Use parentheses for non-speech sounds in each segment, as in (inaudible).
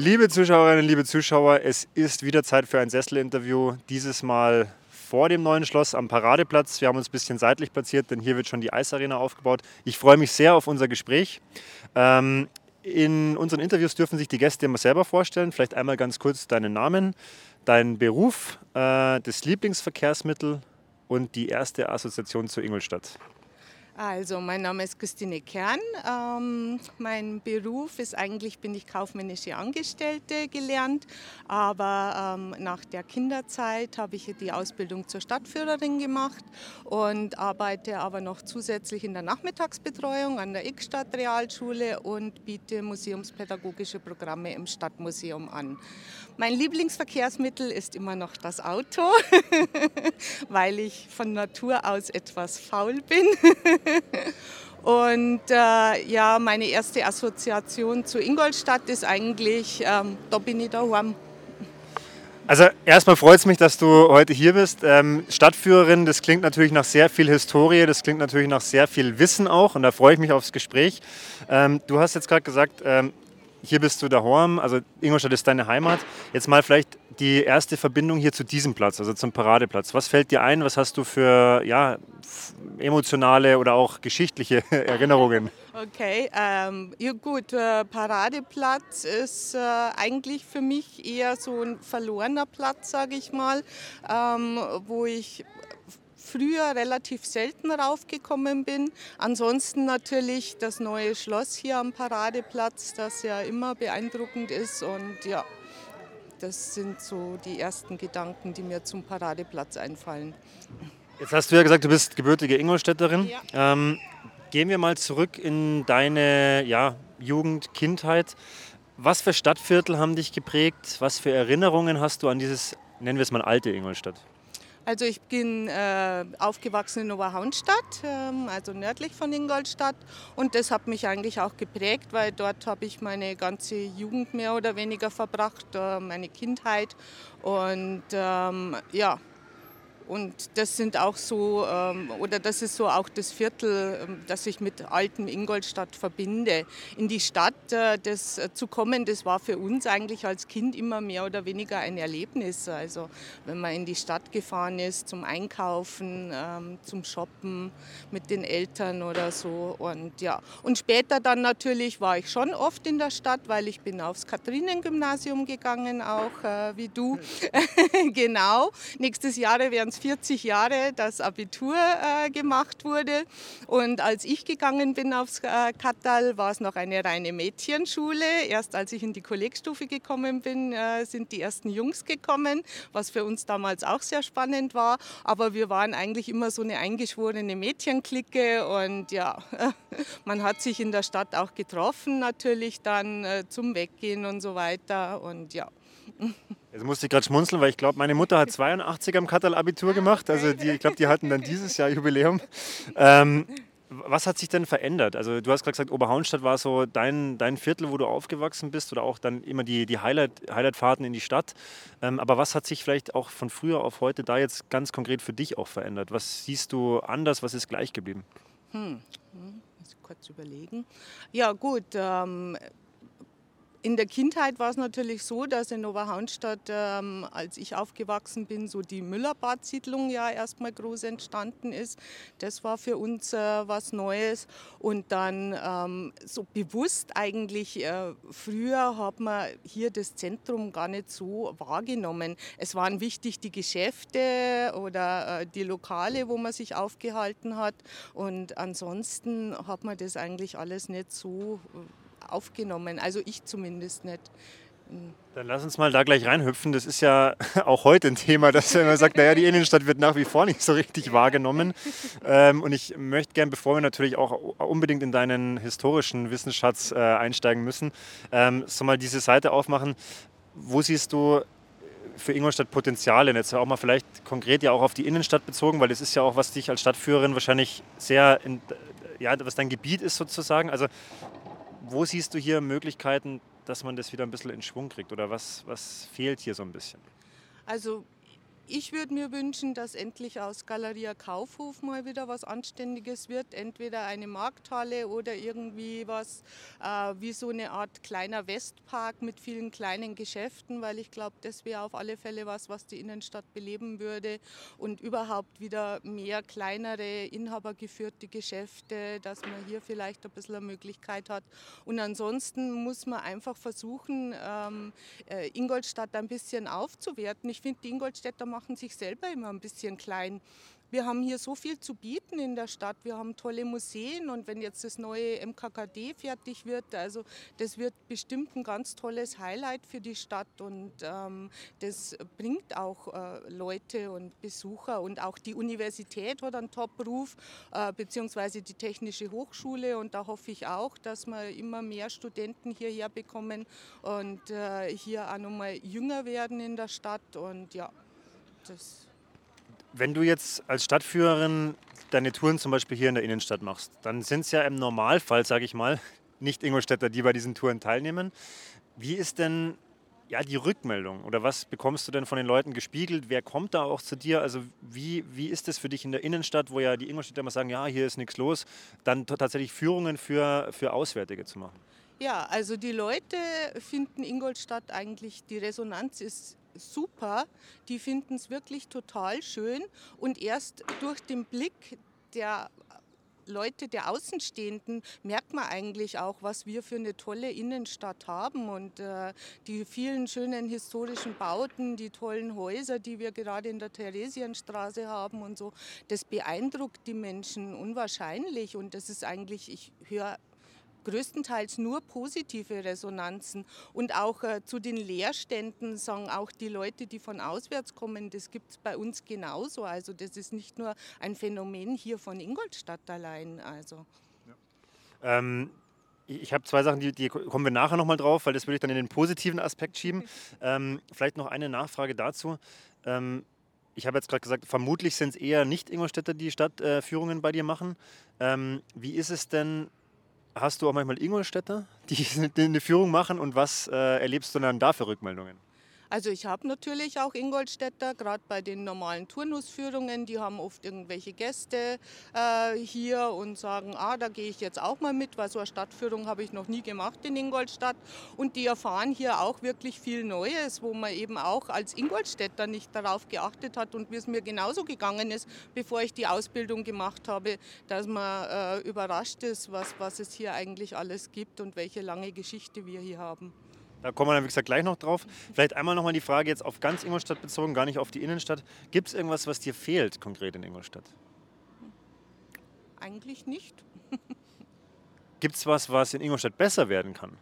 Liebe Zuschauerinnen, liebe Zuschauer, es ist wieder Zeit für ein Sesselinterview. Dieses Mal vor dem neuen Schloss am Paradeplatz. Wir haben uns ein bisschen seitlich platziert, denn hier wird schon die Eisarena aufgebaut. Ich freue mich sehr auf unser Gespräch. Ähm, in unseren Interviews dürfen sich die Gäste immer selber vorstellen. Vielleicht einmal ganz kurz deinen Namen, deinen Beruf, äh, das Lieblingsverkehrsmittel und die erste Assoziation zu Ingolstadt. Also, mein Name ist Christine Kern. Ähm, mein Beruf ist eigentlich, bin ich kaufmännische Angestellte gelernt, aber ähm, nach der Kinderzeit habe ich die Ausbildung zur Stadtführerin gemacht und arbeite aber noch zusätzlich in der Nachmittagsbetreuung an der Ickstadt Realschule und biete museumspädagogische Programme im Stadtmuseum an. Mein Lieblingsverkehrsmittel ist immer noch das Auto, (laughs) weil ich von Natur aus etwas faul bin. (laughs) Und äh, ja, meine erste Assoziation zu Ingolstadt ist eigentlich, ähm, da bin ich daheim. Also erstmal freut es mich, dass du heute hier bist. Ähm, Stadtführerin, das klingt natürlich nach sehr viel Historie, das klingt natürlich nach sehr viel Wissen auch und da freue ich mich aufs Gespräch. Ähm, du hast jetzt gerade gesagt, ähm, hier bist du daheim, also Ingolstadt ist deine Heimat. Jetzt mal vielleicht die erste Verbindung hier zu diesem Platz, also zum Paradeplatz. Was fällt dir ein? Was hast du für ja, emotionale oder auch geschichtliche (laughs) Erinnerungen? Okay, ähm, ja gut, äh, Paradeplatz ist äh, eigentlich für mich eher so ein verlorener Platz, sage ich mal, ähm, wo ich früher relativ selten raufgekommen bin. Ansonsten natürlich das neue Schloss hier am Paradeplatz, das ja immer beeindruckend ist. Und ja, das sind so die ersten Gedanken, die mir zum Paradeplatz einfallen. Jetzt hast du ja gesagt, du bist gebürtige Ingolstädterin. Ja. Ähm, gehen wir mal zurück in deine ja, Jugend, Kindheit. Was für Stadtviertel haben dich geprägt? Was für Erinnerungen hast du an dieses, nennen wir es mal, alte Ingolstadt? Also ich bin äh, aufgewachsen in Oberhaunstadt, ähm, also nördlich von Ingolstadt. Und das hat mich eigentlich auch geprägt, weil dort habe ich meine ganze Jugend mehr oder weniger verbracht, äh, meine Kindheit. Und ähm, ja, und das sind auch so, ähm, oder das ist so auch das Viertel, ähm, das ich mit altem Ingolstadt verbinde. In die Stadt äh, das, äh, zu kommen, das war für uns eigentlich als Kind immer mehr oder weniger ein Erlebnis. Also wenn man in die Stadt gefahren ist zum Einkaufen, ähm, zum Shoppen mit den Eltern oder so. Und ja, und später dann natürlich war ich schon oft in der Stadt, weil ich bin aufs Katharinen-Gymnasium gegangen, auch äh, wie du. (laughs) genau. Nächstes Jahr werden es 40 Jahre das Abitur äh, gemacht wurde. Und als ich gegangen bin aufs äh, Kattal, war es noch eine reine Mädchenschule. Erst als ich in die Kollegstufe gekommen bin, äh, sind die ersten Jungs gekommen, was für uns damals auch sehr spannend war. Aber wir waren eigentlich immer so eine eingeschworene Mädchenklicke und ja, (laughs) man hat sich in der Stadt auch getroffen, natürlich dann äh, zum Weggehen und so weiter. Und ja. (laughs) Jetzt musste ich gerade schmunzeln, weil ich glaube, meine Mutter hat 82 am Katal Abitur gemacht. Also die, ich glaube, die hatten dann dieses Jahr Jubiläum. Ähm, was hat sich denn verändert? Also du hast gerade gesagt, Oberhaunstadt war so dein, dein Viertel, wo du aufgewachsen bist oder auch dann immer die, die Highlight, Highlight-Fahrten in die Stadt. Ähm, aber was hat sich vielleicht auch von früher auf heute da jetzt ganz konkret für dich auch verändert? Was siehst du anders, was ist gleich geblieben? Hm, hm muss kurz überlegen. Ja gut, ähm, in der Kindheit war es natürlich so, dass in Oberhaunstadt, ähm, als ich aufgewachsen bin, so die Müllerbad-Siedlung ja erstmal groß entstanden ist. Das war für uns äh, was Neues. Und dann ähm, so bewusst eigentlich, äh, früher hat man hier das Zentrum gar nicht so wahrgenommen. Es waren wichtig die Geschäfte oder äh, die Lokale, wo man sich aufgehalten hat. Und ansonsten hat man das eigentlich alles nicht so äh, aufgenommen. Also ich zumindest nicht. Dann lass uns mal da gleich reinhüpfen. Das ist ja (laughs) auch heute ein Thema, dass man sagt, naja, die Innenstadt wird nach wie vor nicht so richtig wahrgenommen. Ähm, und ich möchte gerne, bevor wir natürlich auch unbedingt in deinen historischen Wissensschatz äh, einsteigen müssen, ähm, so mal diese Seite aufmachen. Wo siehst du für Ingolstadt Potenziale? Jetzt auch mal vielleicht konkret ja auch auf die Innenstadt bezogen, weil das ist ja auch, was dich als Stadtführerin wahrscheinlich sehr, in, ja, was dein Gebiet ist sozusagen. Also wo siehst du hier Möglichkeiten, dass man das wieder ein bisschen in Schwung kriegt? Oder was, was fehlt hier so ein bisschen? Also ich würde mir wünschen, dass endlich aus Galeria Kaufhof mal wieder was Anständiges wird. Entweder eine Markthalle oder irgendwie was äh, wie so eine Art kleiner Westpark mit vielen kleinen Geschäften, weil ich glaube, das wäre auf alle Fälle was, was die Innenstadt beleben würde. Und überhaupt wieder mehr kleinere, inhabergeführte Geschäfte, dass man hier vielleicht ein bisschen eine Möglichkeit hat. Und ansonsten muss man einfach versuchen, ähm, äh, Ingolstadt ein bisschen aufzuwerten. Ich finde, die Ingolstädter machen sich selber immer ein bisschen klein. Wir haben hier so viel zu bieten in der Stadt. Wir haben tolle Museen und wenn jetzt das neue MKKD fertig wird, also das wird bestimmt ein ganz tolles Highlight für die Stadt und ähm, das bringt auch äh, Leute und Besucher und auch die Universität hat einen Top-Ruf, äh, beziehungsweise die Technische Hochschule und da hoffe ich auch, dass wir immer mehr Studenten hierher bekommen und äh, hier auch nochmal jünger werden in der Stadt und ja, das wenn du jetzt als Stadtführerin deine Touren zum Beispiel hier in der Innenstadt machst, dann sind es ja im Normalfall, sage ich mal, (laughs) nicht Ingolstädter, die bei diesen Touren teilnehmen. Wie ist denn ja, die Rückmeldung oder was bekommst du denn von den Leuten gespiegelt? Wer kommt da auch zu dir? Also wie, wie ist es für dich in der Innenstadt, wo ja die Ingolstädter immer sagen, ja, hier ist nichts los, dann tatsächlich Führungen für, für Auswärtige zu machen? Ja, also die Leute finden Ingolstadt eigentlich, die Resonanz ist super. Die finden es wirklich total schön. Und erst durch den Blick der Leute, der Außenstehenden, merkt man eigentlich auch, was wir für eine tolle Innenstadt haben und äh, die vielen schönen historischen Bauten, die tollen Häuser, die wir gerade in der Theresienstraße haben und so. Das beeindruckt die Menschen unwahrscheinlich und das ist eigentlich, ich höre größtenteils nur positive Resonanzen. Und auch äh, zu den Leerständen sagen auch die Leute, die von auswärts kommen, das gibt es bei uns genauso. Also das ist nicht nur ein Phänomen hier von Ingolstadt allein. Also. Ja. Ähm ich habe zwei Sachen, die, die, kommen wir nachher nochmal drauf, weil das würde ich dann in den positiven Aspekt schieben. (laughs) Ähm, vielleicht noch eine Nachfrage dazu. Ähm, ich habe jetzt gerade gesagt, vermutlich sind es eher nicht Ingolstädter, die Stadtführungen äh, bei dir machen. Ähm, wie ist es denn Hast du auch manchmal Ingolstädter, die (laughs) eine Führung machen und was äh, erlebst du dann da für Rückmeldungen? Also ich habe natürlich auch Ingolstädter, gerade bei den normalen Turnusführungen, die haben oft irgendwelche Gäste äh, hier und sagen, ah, da gehe ich jetzt auch mal mit, weil so eine Stadtführung habe ich noch nie gemacht in Ingolstadt. Und die erfahren hier auch wirklich viel Neues, wo man eben auch als Ingolstädter nicht darauf geachtet hat und wie es mir genauso gegangen ist, bevor ich die Ausbildung gemacht habe, dass man äh, überrascht ist, was, was es hier eigentlich alles gibt und welche lange Geschichte wir hier haben. Da kommen wir dann, wie gesagt, gleich noch drauf. Vielleicht einmal nochmal die Frage jetzt auf ganz Ingolstadt bezogen, gar nicht auf die Innenstadt. Gibt es irgendwas, was dir fehlt konkret in Ingolstadt? Eigentlich nicht. (laughs) Gibt es was, was in Ingolstadt besser werden kann?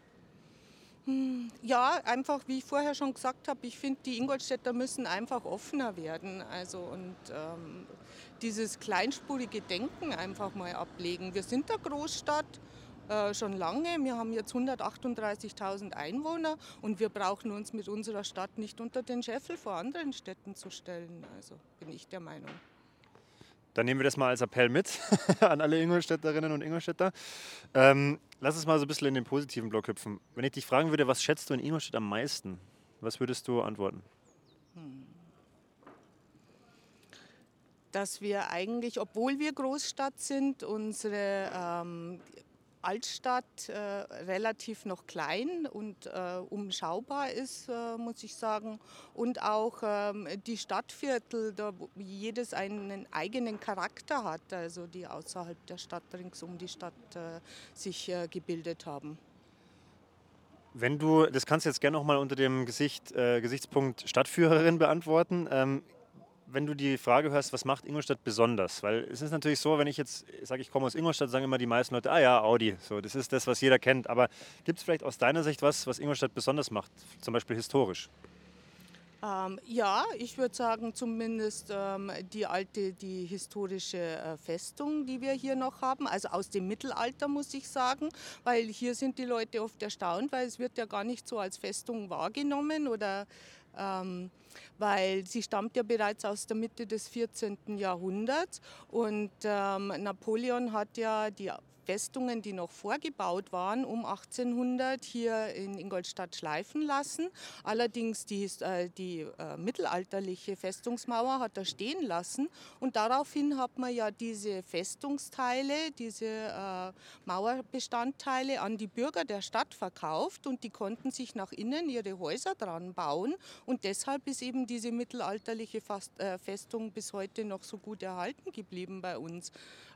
Hm, ja, einfach wie ich vorher schon gesagt habe, ich finde, die Ingolstädter müssen einfach offener werden. Also und ähm, dieses kleinspurige Denken einfach mal ablegen. Wir sind eine Großstadt äh, schon lange. Wir haben jetzt 138.000 Einwohner und wir brauchen uns mit unserer Stadt nicht unter den Scheffel vor anderen Städten zu stellen. Also bin ich der Meinung. Dann nehmen wir das mal als Appell mit (laughs) an alle Ingolstädterinnen und Ingolstädter. Ähm, lass uns mal so ein bisschen in den positiven Block hüpfen. Wenn ich dich fragen würde, was schätzt du in Ingolstadt am meisten? Was würdest du antworten? Hm. Dass wir eigentlich, obwohl wir Großstadt sind, unsere ähm, Altstadt äh, relativ noch klein und äh, umschaubar ist, äh, muss ich sagen. Und auch ähm, die Stadtviertel, da jedes einen eigenen Charakter hat, also die außerhalb der Stadt rings um die Stadt äh, sich äh, gebildet haben. Wenn du, das kannst du jetzt gerne nochmal unter dem Gesicht, äh, Gesichtspunkt Stadtführerin beantworten. Ähm, wenn du die Frage hörst, was macht Ingolstadt besonders? Weil es ist natürlich so, wenn ich jetzt sage, ich komme aus Ingolstadt, sagen immer die meisten Leute, ah ja, Audi, so, das ist das, was jeder kennt. Aber gibt es vielleicht aus deiner Sicht was, was Ingolstadt besonders macht, zum Beispiel historisch? Ähm, ja, ich würde sagen, zumindest ähm, die alte, die historische äh, Festung, die wir hier noch haben, also aus dem Mittelalter muss ich sagen, weil hier sind die Leute oft erstaunt, weil es wird ja gar nicht so als Festung wahrgenommen oder ähm, weil sie stammt ja bereits aus der Mitte des 14. Jahrhunderts und ähm, Napoleon hat ja die Festungen, die noch vorgebaut waren, um 1800 hier in Ingolstadt schleifen lassen. Allerdings die, äh, die äh, mittelalterliche Festungsmauer hat er stehen lassen und daraufhin hat man ja diese Festungsteile, diese äh, Mauerbestandteile an die Bürger der Stadt verkauft und die konnten sich nach innen ihre Häuser dran bauen und deshalb ist eben diese mittelalterliche äh, Festung bis heute noch so gut erhalten geblieben bei uns.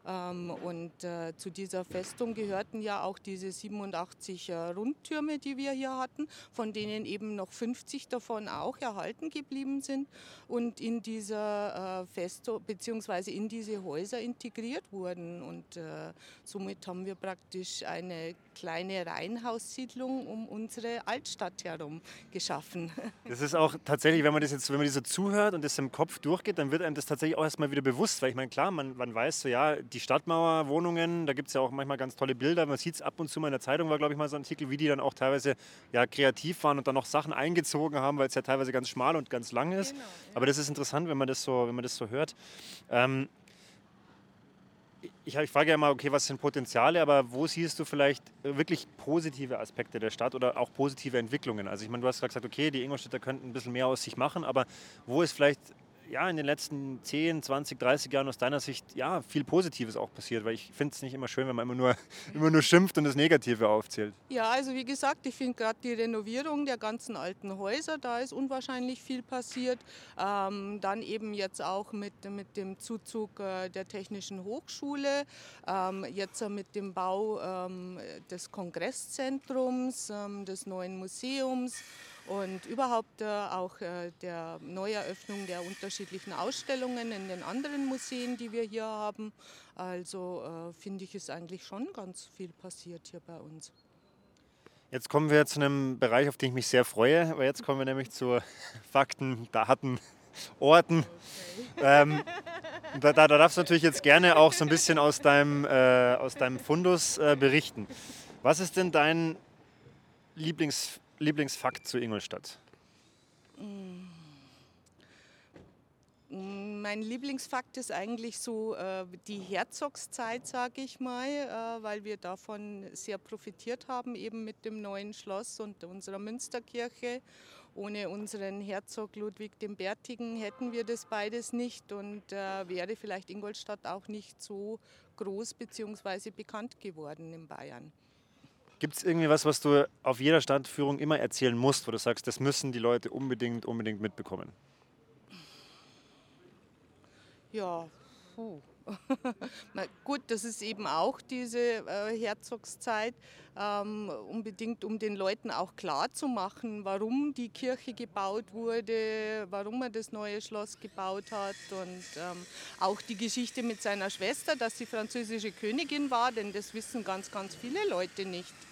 Ähm, und äh, zu dieser Festung gehörten ja auch diese 87 äh, Rundtürme, die wir hier hatten, von denen eben noch 50 davon auch erhalten geblieben sind und in dieser äh, Festung bzw. in diese Häuser integriert wurden. Und somit haben wir praktisch eine kleine Reihenhaussiedlung um unsere Altstadt herum geschaffen. (laughs) Das ist auch tatsächlich, wenn man das jetzt, wenn man das so zuhört und das im Kopf durchgeht, dann wird einem das tatsächlich auch erstmal wieder bewusst, weil ich meine, klar, man, man weiß so, ja, die Stadtmauerwohnungen, da gibt es ja auch manchmal ganz tolle Bilder. Man sieht es ab und zu mal in der Zeitung, war glaube ich mal so ein Artikel, wie die dann auch teilweise ja, kreativ waren und dann noch Sachen eingezogen haben, weil es ja teilweise ganz schmal und ganz lang ist. Genau, ja. Aber das ist interessant, wenn man das so, wenn man das so hört. Ähm, ich, ich, frage ja immer, okay, was sind Potenziale, aber wo siehst du vielleicht wirklich positive Aspekte der Stadt oder auch positive Entwicklungen? Also ich meine, du hast gerade gesagt, okay, die Ingolstädter könnten ein bisschen mehr aus sich machen, aber wo ist vielleicht ja, in den letzten 10, 20, 30 Jahren aus deiner Sicht ja, viel Positives auch passiert? Weil ich finde es nicht immer schön, wenn man immer nur, (laughs) immer nur schimpft und das Negative aufzählt. Ja, also wie gesagt, ich finde gerade die Renovierung der ganzen alten Häuser, da ist unwahrscheinlich viel passiert. Ähm, dann eben jetzt auch mit, mit dem Zuzug äh, der Technischen Hochschule, ähm, jetzt mit dem Bau ähm, des Kongresszentrums, ähm, des neuen Museums und überhaupt äh, auch äh, der Neueröffnung der unterschiedlichen Ausstellungen in den anderen Museen, die wir hier haben. Also äh, finde ich, ist eigentlich schon ganz viel passiert hier bei uns. Jetzt kommen wir zu einem Bereich, auf den ich mich sehr freue, weil jetzt kommen wir nämlich zu (laughs) Fakten, Daten, Orten. Okay. Ähm, da, da, darfst du natürlich jetzt gerne auch so ein bisschen aus deinem, äh, aus deinem Fundus äh, berichten. Was ist denn dein Lieblings Lieblingsfakt zu Ingolstadt? Mein Lieblingsfakt ist eigentlich so äh, die Herzogszeit, sage ich mal, äh, weil wir davon sehr profitiert haben, eben mit dem neuen Schloss und unserer Münsterkirche. Ohne unseren Herzog Ludwig den Bärtigen hätten wir das beides nicht und äh, wäre vielleicht Ingolstadt auch nicht so groß bzw. bekannt geworden in Bayern. Gibt es irgendwie was, was du auf jeder Stadtführung immer erzählen musst, wo du sagst, das müssen die Leute unbedingt, unbedingt mitbekommen? Ja, puh. (laughs) Gut, das ist eben auch diese äh, Herzogszeit, ähm, unbedingt um den Leuten auch klar zu machen, warum die Kirche gebaut wurde, warum man das neue Schloss gebaut hat und ähm, auch die Geschichte mit seiner Schwester, dass sie französische Königin war, denn das wissen ganz, ganz viele Leute nicht. (laughs)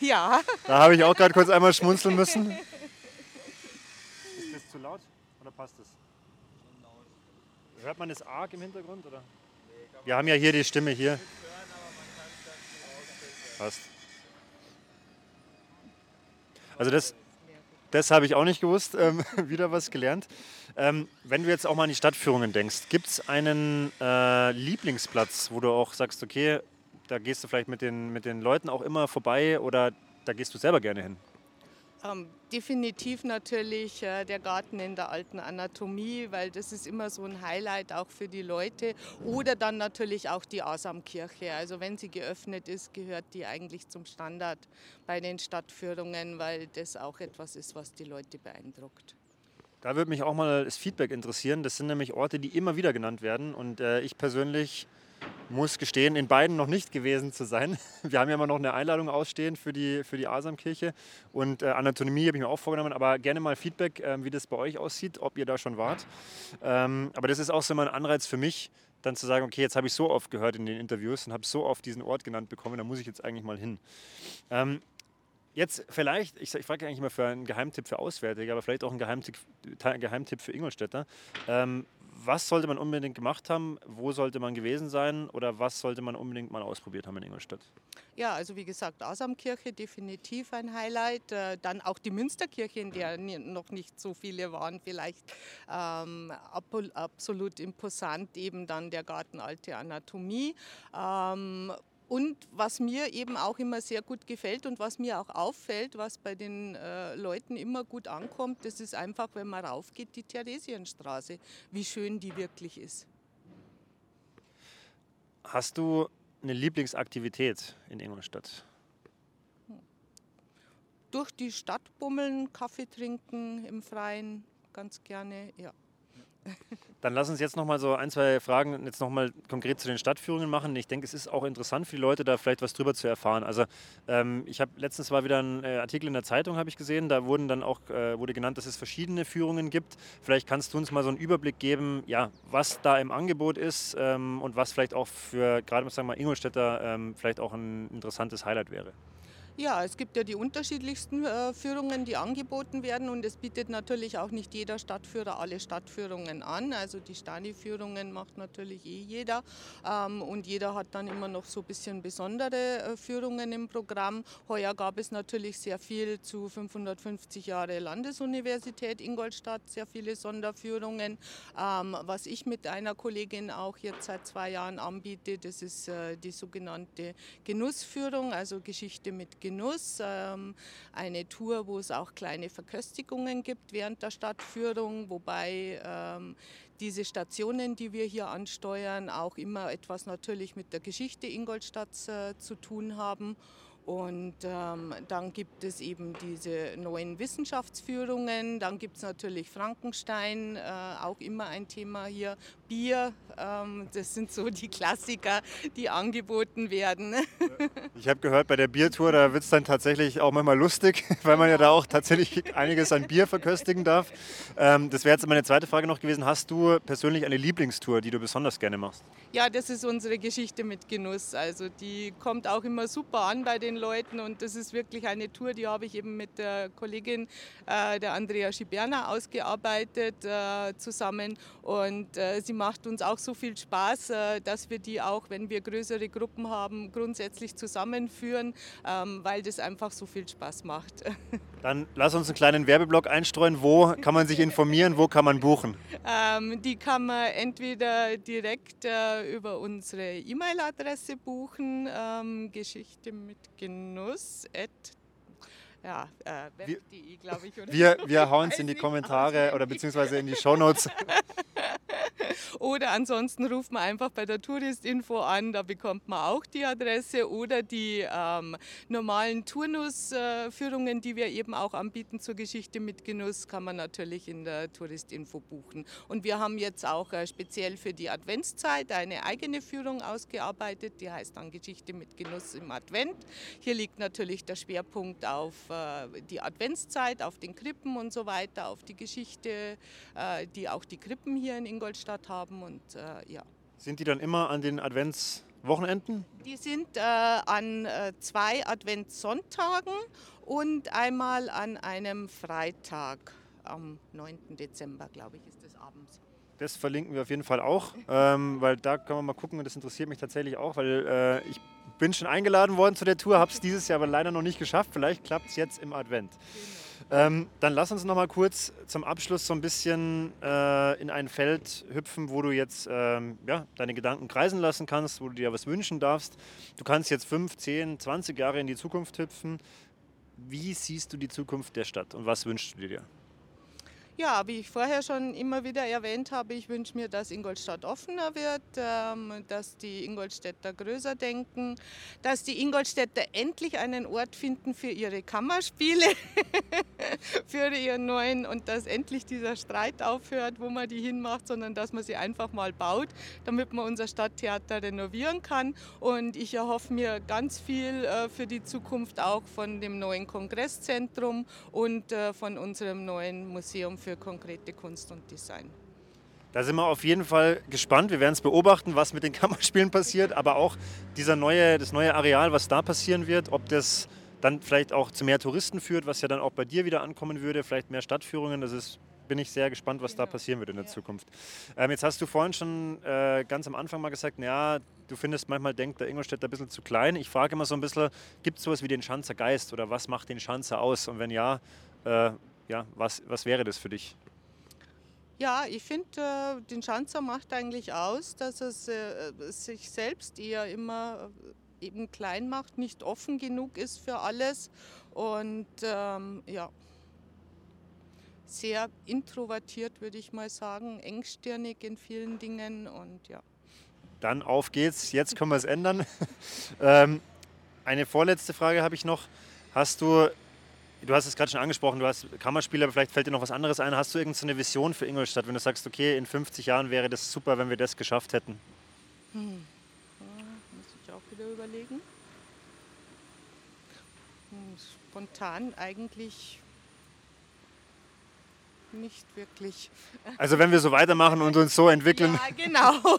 Ja. Da habe ich auch gerade kurz einmal schmunzeln müssen. (laughs) Ist das zu laut oder passt das? Hört man das arg im Hintergrund? Oder? Wir haben ja hier die Stimme hier. Passt. Also das, das habe ich auch nicht gewusst. Ähm, (laughs) wieder was gelernt. Ähm, wenn du jetzt auch mal an die Stadtführungen denkst, gibt es einen äh, Lieblingsplatz, wo du auch sagst, okay, da gehst du vielleicht mit den, mit den Leuten auch immer vorbei oder da gehst du selber gerne hin? Ähm, definitiv natürlich äh, der Garten in der alten Anatomie, weil das ist immer so ein Highlight auch für die Leute. Oder dann natürlich auch die Asamkirche. Also wenn sie geöffnet ist, gehört die eigentlich zum Standard bei den Stadtführungen, weil das auch etwas ist, was die Leute beeindruckt. Da würde mich auch mal das Feedback interessieren. Das sind nämlich Orte, die immer wieder genannt werden. Und äh, ich persönlich muss gestehen, in beiden noch nicht gewesen zu sein. (laughs) Wir haben ja immer noch eine Einladung ausstehen für die, für die Asamkirche und äh, Anatomie habe ich mir auch vorgenommen, aber gerne mal Feedback, äh, wie das bei euch aussieht, ob ihr da schon wart. Ähm, aber das ist auch so mal ein Anreiz für mich, dann zu sagen, okay, jetzt habe ich so oft gehört in den Interviews und habe so oft diesen Ort genannt bekommen, da muss ich jetzt eigentlich mal hin. Ähm, Jetzt vielleicht, ich, ich frage eigentlich immer für einen Geheimtipp für Auswärtige, aber vielleicht auch einen Geheimtipp, Geheimtipp für Ingolstädter. Ähm, was sollte man unbedingt gemacht haben? Wo sollte man gewesen sein? Oder was sollte man unbedingt mal ausprobiert haben in Ingolstadt? Ja, also wie gesagt, Asamkirche definitiv ein Highlight. Äh, dann auch die Münsterkirche, in der noch nicht so viele waren, vielleicht ähm, absolut imposant. Eben dann der Garten Alte Anatomie. Ähm, Und was mir eben auch immer sehr gut gefällt und was mir auch auffällt, was bei den äh, Leuten immer gut ankommt, das ist einfach, wenn man raufgeht, die Theresienstraße, wie schön die wirklich ist. Hast du eine Lieblingsaktivität in Ingolstadt? Durch die Stadt bummeln, Kaffee trinken im Freien, ganz gerne, ja. (laughs) Dann lass uns jetzt noch mal so ein, zwei Fragen jetzt noch mal konkret zu den Stadtführungen machen. Ich denke, es ist auch interessant für die Leute, da vielleicht was drüber zu erfahren. Also ähm, ich habe letztens war wieder ein äh, Artikel in der Zeitung, habe ich gesehen. Da wurden dann auch äh, wurde genannt, dass es verschiedene Führungen gibt. Vielleicht kannst du uns mal so einen Überblick geben, ja, was da im Angebot ist ähm, und was vielleicht auch für gerade sagen wir mal Ingolstädter ähm, vielleicht auch ein interessantes Highlight wäre. Ja, es gibt ja die unterschiedlichsten äh, Führungen, die angeboten werden und es bietet natürlich auch nicht jeder Stadtführer alle Stadtführungen an. Also die Stani-Führungen macht natürlich eh jeder ähm, und jeder hat dann immer noch so ein bisschen besondere äh, Führungen im Programm. Heuer gab es natürlich sehr viel zu 550 Jahre Landesuniversität Ingolstadt, sehr viele Sonderführungen. Ähm, was ich mit einer Kollegin auch jetzt seit zwei Jahren anbiete, das ist äh, die sogenannte Genussführung, also Geschichte mit Genuss, ähm, eine Tour, wo es auch kleine Verköstigungen gibt während der Stadtführung, wobei ähm, diese Stationen, die wir hier ansteuern, auch immer etwas natürlich mit der Geschichte Ingolstadts äh, zu tun haben. Und ähm, dann gibt es eben diese neuen Wissenschaftsführungen. Dann gibt es natürlich Frankenstein, äh, auch immer ein Thema hier. Bier, ähm, das sind so die Klassiker, die angeboten werden. (laughs) Ich habe gehört, bei der Biertour, da wird es dann tatsächlich auch manchmal lustig, (laughs) weil man ja da auch tatsächlich einiges an Bier verköstigen darf. Ähm, das wäre jetzt meine zweite Frage noch gewesen. Hast du persönlich eine Lieblingstour, die du besonders gerne machst? Ja, das ist unsere Geschichte mit Genuss. Also die kommt auch immer super an bei den Leuten und das ist wirklich eine Tour, die habe ich eben mit der Kollegin, äh, der Andrea Schiberna, ausgearbeitet äh, zusammen und äh, sie macht uns auch so viel Spaß, äh, dass wir die auch, wenn wir größere Gruppen haben, grundsätzlich zusammenführen, ähm, weil das einfach so viel Spaß macht. (laughs) Dann lass uns einen kleinen Werbeblock einstreuen. Wo kann man sich informieren, wo kann man buchen? Ähm, die kann man entweder direkt äh, über unsere E-Mail-Adresse buchen, ähm, Geschichte mit Genuss ja, äh, web.de, glaube ich. Oder wir, wir (laughs) hauen es in die Kommentare oder beziehungsweise in die Shownotes. (laughs) Oder ansonsten ruft man einfach bei der Touristinfo an, da bekommt man auch die Adresse oder die ähm, normalen Turnusführungen, äh, die wir eben auch anbieten zur Geschichte mit Genuss, kann man natürlich in der Touristinfo buchen. Und wir haben jetzt auch äh, speziell für die Adventszeit eine eigene Führung ausgearbeitet, die heißt dann Geschichte mit Genuss im Advent. Hier liegt natürlich der Schwerpunkt auf die Adventszeit, auf den Krippen und so weiter, auf die Geschichte, äh, die auch die Krippen hier in Ingolstadt haben und äh, ja. Sind die dann immer an den Adventswochenenden? Die sind äh, an zwei Adventssonntagen und einmal an einem Freitag am 9. Dezember, glaube ich, ist es abends. Das verlinken wir auf jeden Fall auch, ähm, weil da können wir mal gucken und das interessiert mich tatsächlich auch, weil äh, ich bin schon eingeladen worden zu der Tour, habe es dieses Jahr aber leider noch nicht geschafft. Vielleicht klappt es jetzt im Advent. Ähm, dann lass uns noch mal kurz zum Abschluss so ein bisschen äh, in ein Feld hüpfen, wo du jetzt ähm, ja, deine Gedanken kreisen lassen kannst, wo du dir was wünschen darfst. Du kannst jetzt 5, 10, 20 Jahre in die Zukunft hüpfen. Wie siehst du die Zukunft der Stadt und was wünschst du dir? Ja, wie ich vorher schon immer wieder erwähnt habe, ich wünsche mir, dass Ingolstadt offener wird, ähm, dass die Ingolstädter größer denken, dass die Ingolstädter endlich einen Ort finden für ihre Kammerspiele, (laughs) für ihren neuen und dass endlich dieser Streit aufhört, wo man die hinmacht, sondern dass man sie einfach mal baut, damit man unser Stadttheater renovieren kann. Und ich erhoffe mir ganz viel äh, für die Zukunft auch von dem neuen Kongresszentrum und äh, von unserem neuen Museum für konkrete Kunst und Design. Da sind wir auf jeden Fall gespannt. Wir werden es beobachten, was mit den (laughs) Kammerspielen passiert, aber auch dieser neue, das neue Areal, was da passieren wird, ob das dann vielleicht auch zu mehr Touristen führt, was ja dann auch bei dir wieder ankommen würde, vielleicht mehr Stadtführungen. Das ist, bin ich sehr gespannt, was genau. da passieren wird in der ja. Zukunft. Ähm, jetzt hast du vorhin schon äh, ganz am Anfang mal gesagt, ja, du findest manchmal, denkt der Ingolstädter ein bisschen zu klein. Ich frage immer so ein bisschen, gibt es sowas wie den Schanzer Geist oder was macht den Schanzer aus? Und wenn ja, äh, ja, was, was wäre das für dich? Ja, ich finde, äh, den Schanzer macht eigentlich aus, dass er äh, sich selbst eher immer eben klein macht, nicht offen genug ist für alles und ähm, ja, sehr introvertiert, würde ich mal sagen, engstirnig in vielen Dingen und ja. Dann auf geht's, jetzt können wir es ändern. (laughs) ähm, eine vorletzte Frage habe ich noch. Hast du, du hast es gerade schon angesprochen, du hast Kammerspieler, vielleicht fällt dir noch was anderes ein. Hast du irgendeine Vision für Ingolstadt, wenn du sagst, okay, in 50 Jahren wäre das super, wenn wir das geschafft hätten? Hm. Ja, muss ich auch wieder überlegen. Hm, Spontan eigentlich nicht wirklich. Also wenn wir so weitermachen und uns so entwickeln. Ja, genau. (laughs)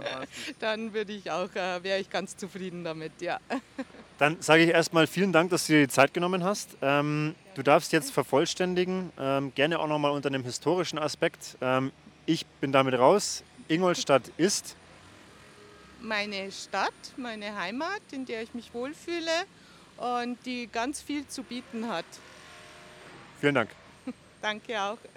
(laughs) Dann würde ich auch, äh, wäre ich ganz zufrieden damit, ja. (laughs) Dann sage ich erstmal vielen Dank, dass du dir die Zeit genommen hast. Ähm, du darfst jetzt vervollständigen, ähm, gerne auch nochmal unter einem historischen Aspekt. Ähm, ich bin damit raus. Ingolstadt ist Meine Stadt, meine Heimat, in der ich mich wohlfühle und die ganz viel zu bieten hat. Vielen Dank. Danke auch.